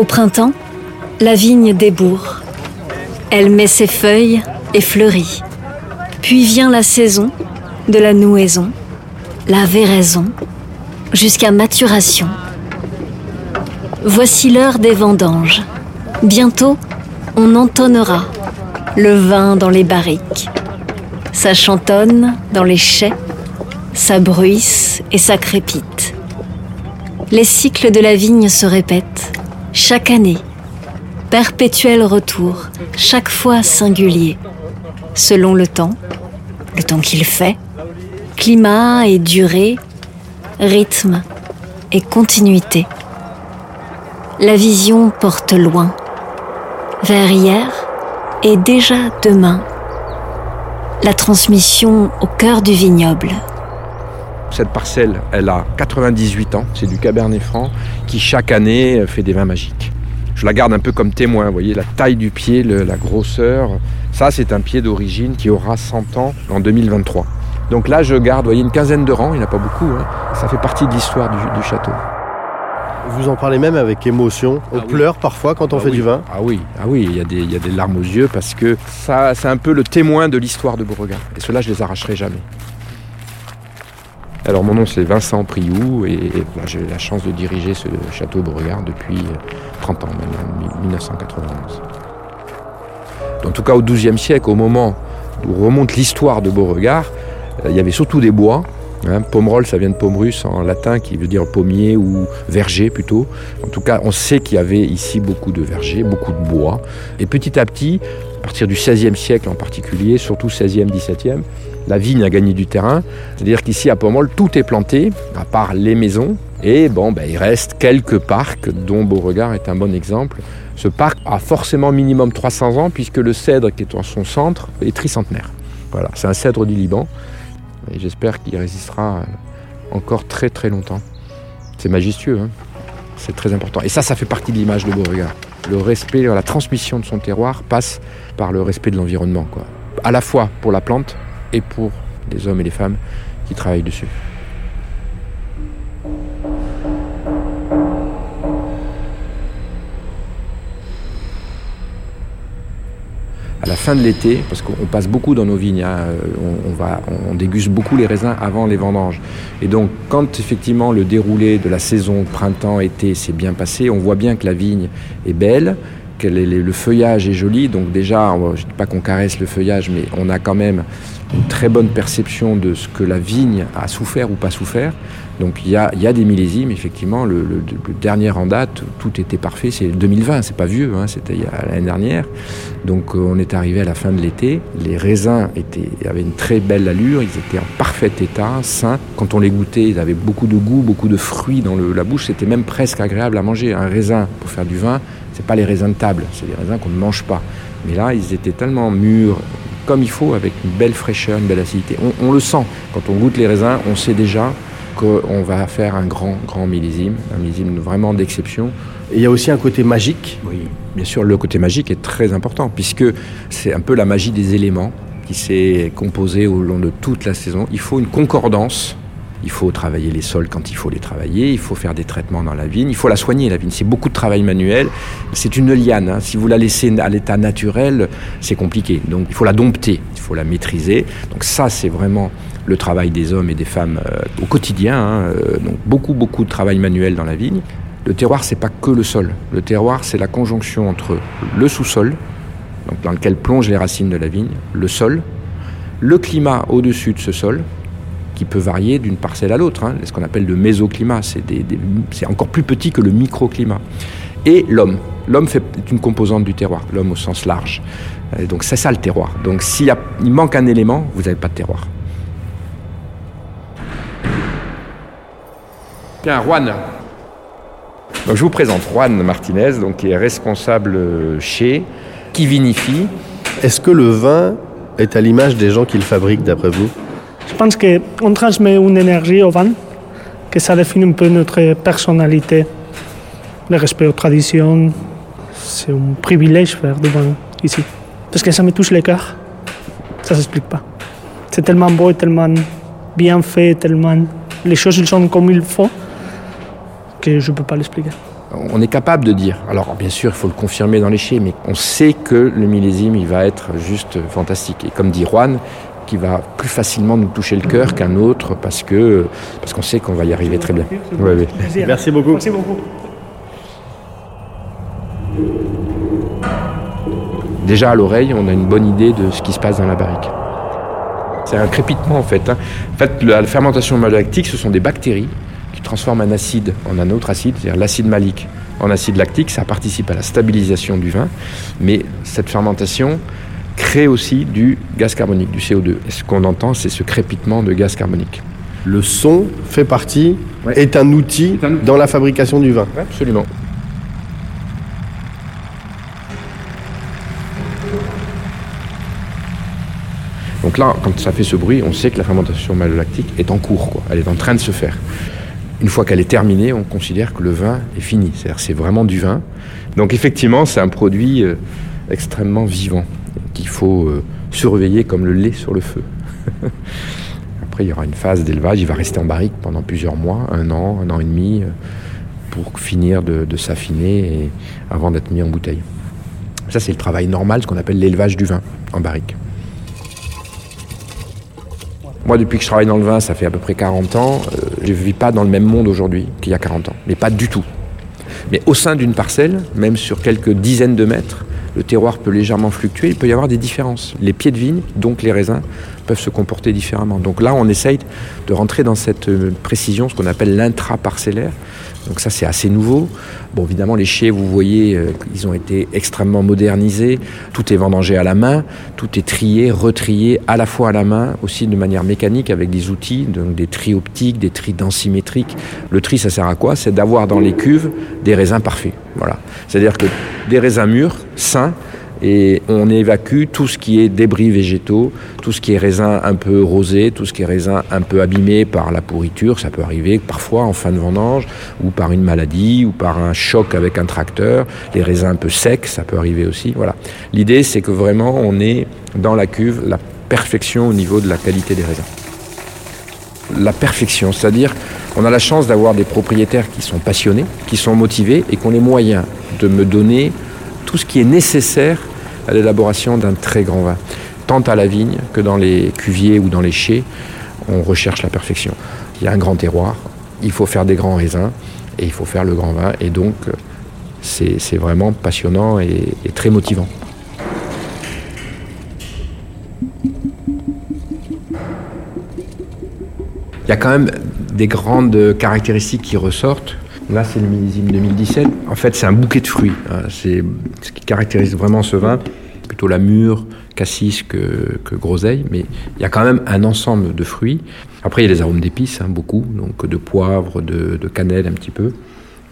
Au printemps, la vigne débourre. Elle met ses feuilles et fleurit. Puis vient la saison de la nouaison, la véraison, jusqu'à maturation. Voici l'heure des vendanges. Bientôt, on entonnera le vin dans les barriques. Ça chantonne dans les chais, ça bruisse et ça crépite. Les cycles de la vigne se répètent chaque année. Perpétuel retour, chaque fois singulier, selon le temps, le temps qu'il fait, climat et durée, rythme et continuité. La vision porte loin, vers hier et déjà demain. La transmission au cœur du vignoble. Cette parcelle, elle a 98 ans, c'est du Cabernet Franc qui chaque année fait des vins magiques. Je la garde un peu comme témoin, vous voyez la taille du pied, le- la grosseur. Ça, c'est un pied d'origine qui aura 100 ans en 2023. Donc là, je garde, vous voyez, une quinzaine de rangs, il n'y en a pas beaucoup. hein. Ça fait partie de l'histoire du, du château. Vous en parlez même avec émotion. On Ah oui. pleure parfois quand on Ah fait oui. du vin. Ah oui, ah oui, il y, a des, il y a des larmes aux yeux parce que ça, c'est un peu le témoin de l'histoire de Beauregard. Et cela, je les arracherai jamais. Alors mon nom c'est Vincent Priou et, j'ai la chance de diriger ce château Beauregard depuis euh, 30 ans maintenant, mi- 1991. En tout cas au XIIe siècle, au moment où remonte l'histoire de Beauregard, euh, il y avait surtout des bois. Hein, Pomerol, ça vient de Pomerus en latin, qui veut dire pommier ou verger plutôt. En tout cas, on sait qu'il y avait ici beaucoup de vergers, beaucoup de bois. Et petit à petit, à partir du XVIe siècle en particulier, surtout XVIe, XVIIe, la vigne a gagné du terrain. C'est-à-dire qu'ici à Pomerol, tout est planté, à part les maisons. Et bon, ben, il reste quelques parcs, dont Beauregard est un bon exemple. Ce parc a forcément minimum 300 ans, puisque le cèdre qui est en son centre est tricentenaire. Voilà, c'est un cèdre du Liban. Et j'espère qu'il résistera encore très très longtemps. C'est majestueux, hein c'est très important. Et ça, ça fait partie de l'image de Beauregard. Le respect, la transmission de son terroir passe par le respect de l'environnement, quoi. À la fois pour la plante et pour les hommes et les femmes qui travaillent dessus. à la fin de l'été, parce qu'on passe beaucoup dans nos vignes, hein, euh, on, déguste beaucoup les raisins avant les vendanges. Et donc, quand effectivement le déroulé de la saison printemps-été s'est bien passé, on voit bien que la vigne est belle, le feuillage est joli. Donc déjà, je ne dis pas qu'on caresse le feuillage, mais on a quand même une très bonne perception de ce que la vigne a souffert ou pas souffert. Donc il y a, des millésimes, effectivement. Le, dernier en date, tout était parfait. C'est 2020, c'est pas vieux, hein, c'était l'année dernière. Donc euh, on est arrivé à la fin de l'été. Les raisins avaient une très belle allure, ils étaient en parfait état, sains. Quand on les goûtait, ils avaient beaucoup de goût, beaucoup de fruits dans la bouche. C'était même presque agréable à manger. Un raisin pour faire du vin, c'est pas les raisins de table, c'est des raisins qu'on ne mange pas. Mais là, ils étaient tellement mûrs, comme il faut, avec une belle fraîcheur, une belle acidité. On, on le sent. Quand on goûte les raisins, on sait déjà qu'on va faire un grand, grand millésime, un millésime vraiment d'exception. Et il y a aussi un côté magique. Oui, bien sûr, le côté magique est très important, puisque c'est un peu la magie des éléments qui s'est composée au long de toute la saison. Il faut une concordance. Il faut travailler les sols quand il faut les travailler, il faut faire des traitements dans la vigne, il faut la soigner la vigne. C'est beaucoup de travail manuel. C'est une liane. hein. Si vous la laissez à l'état naturel, c'est compliqué. Donc il faut la dompter, il faut la maîtriser. Donc ça, c'est vraiment le travail des hommes et des femmes euh, au quotidien. hein. Euh, donc beaucoup, beaucoup de travail manuel dans la vigne. Le terroir, c'est pas que le sol. Le terroir, c'est la conjonction entre le sous-sol, dans lequel plongent les racines de la vigne, le sol, le climat au-dessus de ce sol, qui peut varier d'une parcelle à l'autre, hein, ce qu'on appelle le mésoclimat, c'est encore plus petit que le microclimat. Et l'homme. L'homme est une composante du terroir, l'homme au sens large. Et donc c'est ça le terroir. Donc s'il manque un élément, vous n'avez pas de terroir. Bien, Juan. Donc, je vous présente Juan Martinez, donc, qui est responsable euh, chez, qui vinifie. Est-ce que le vin est à l'image des gens qui le fabriquent, d'après vous? Pense qu'on transmet une énergie au vin, que ça définit un peu notre personnalité, le respect aux traditions. C'est un privilège faire du vin ici. Parce que ça me touche le cœur. Ça s'explique pas. C'est tellement beau, tellement bien fait, tellement les choses sont comme il faut, que je ne peux pas l'expliquer. On est capable de dire, alors bien sûr il faut le confirmer dans les chais, mais on sait que le millésime il va être juste fantastique. Et comme dit Juan, qui va plus facilement nous toucher le cœur qu'un autre parce que parce qu'on sait qu'on va y arriver très bien. Ouais, ouais. Merci beaucoup. Merci beaucoup. Déjà à l'oreille, on a une bonne idée de ce qui se passe dans la barrique. C'est un crépitement en fait. hein. En fait, la fermentation malolactique, ce sont des bactéries qui transforment un acide en un autre acide, c'est-à-dire l'acide malique en acide lactique. Ça participe à la stabilisation du vin, mais cette fermentation crée aussi du gaz carbonique, du CO2. Et ce qu'on entend, c'est ce crépitement de gaz carbonique. Le son fait partie, Ouais. est un outil C'est un outil. dans la fabrication du vin. Absolument. Donc là, quand ça fait ce bruit, on sait que la fermentation malolactique est en cours, quoi. elle est en train de se faire. Une fois qu'elle est terminée, on considère que le vin est fini, c'est-à-dire c'est vraiment du vin. Donc effectivement, c'est un produit euh, extrêmement vivant qu'il faut euh, surveiller comme le lait sur le feu. Après, il y aura une phase d'élevage, il va rester en barrique pendant plusieurs mois, un an, un an et demi, euh, pour finir de, s'affiner avant d'être mis en bouteille. Ça, c'est le travail normal, ce qu'on appelle l'élevage du vin en barrique. Moi, depuis que je travaille dans le vin, ça fait à peu près 40 ans, euh, je ne vis pas dans le même monde aujourd'hui qu'il y a 40 ans, mais pas du tout. Mais au sein d'une parcelle, même sur quelques dizaines de mètres, le terroir peut légèrement fluctuer, il peut y avoir des différences. Les pieds de vigne, donc les raisins, peuvent se comporter différemment. Donc là, on essaye de rentrer dans cette euh, précision, ce qu'on appelle l'intra-parcellaire. Donc ça, c'est assez nouveau. Bon, évidemment, les chais, vous voyez, euh, ils ont été extrêmement modernisés. Tout est vendangé à la main, tout est trié, retrié à la fois à la main, aussi de manière mécanique avec des outils, donc des tris optiques, des tris densimétriques. Le tri, ça sert à quoi? C'est d'avoir dans les cuves des raisins parfaits. Voilà. C'est-à-dire que des raisins mûrs, sains, et on évacue tout ce qui est débris végétaux, tout ce qui est raisin un peu rosé, tout ce qui est raisin un peu abîmé par la pourriture, ça peut arriver parfois en fin de vendange, ou par une maladie, ou par un choc avec un tracteur, les raisins un peu secs, ça peut arriver aussi. Voilà. L'idée c'est que vraiment on est dans la cuve la perfection au niveau de la qualité des raisins. La perfection, c'est-à-dire on a la chance d'avoir des propriétaires qui sont passionnés, qui sont motivés et qui ont les moyens de me donner tout ce qui est nécessaire à l'élaboration d'un très grand vin. Tant à la vigne que dans les cuviers ou dans les chais, on recherche la perfection. Il y a un grand terroir, il faut faire des grands raisins et il faut faire le grand vin. Et donc, euh, c'est vraiment passionnant et, et très motivant. Il y a quand même des grandes caractéristiques qui ressortent. Là, c'est le millésime 2017. En fait, c'est un bouquet de fruits. hein. C'est ce qui caractérise vraiment ce vin. Plutôt la mûre, cassis que, groseille, mais il y a quand même un ensemble de fruits. Après, il y a les arômes d'épices, hein, beaucoup, donc de poivre, de, cannelle un petit peu.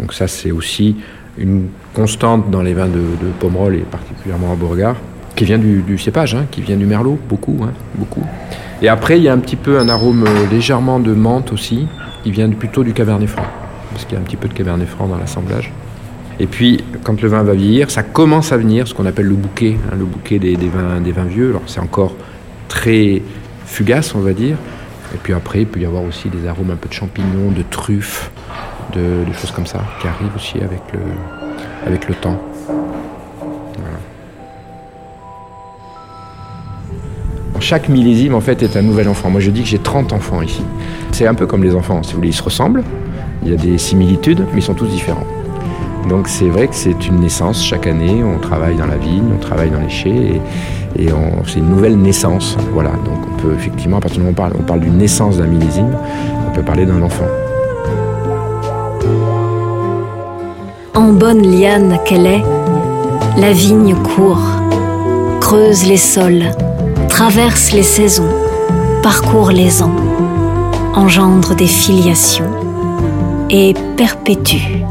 Donc ça, c'est aussi une constante dans les vins de, de Pomerol et particulièrement à Beauregard, qui vient du, cépage, hein, qui vient du merlot, beaucoup, beaucoup. Et après, il y a un petit peu un arôme légèrement de menthe aussi, qui vient plutôt du cabernet franc, parce qu'il y a un petit peu de cabernet franc dans l'assemblage. Et puis, quand le vin va vieillir, ça commence à venir, ce qu'on appelle le bouquet, hein, le bouquet des, vins, des vins vieux. Alors, c'est encore très fugace, on va dire. Et puis après, il peut y avoir aussi des arômes un peu de champignons, de truffes, de, de choses comme ça, qui arrivent aussi avec le, avec le temps. Chaque millésime, en fait, est un nouvel enfant. Moi, je dis que j'ai 30 enfants ici. C'est un peu comme les enfants, si vous voulez. Ils se ressemblent, il y a des similitudes, mais ils sont tous différents. Donc, c'est vrai que c'est une naissance chaque année. On travaille dans la vigne, on travaille dans les chais, et, c'est une nouvelle naissance. Voilà. Donc, on peut effectivement, à partir du moment où on parle, on parle d'une naissance d'un millésime, on peut parler d'un enfant. En bonne liane qu'elle est, la vigne court, creuse les sols, traverse les saisons, parcourt les ans, engendre des filiations et perpétue.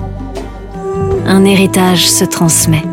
Un héritage se transmet.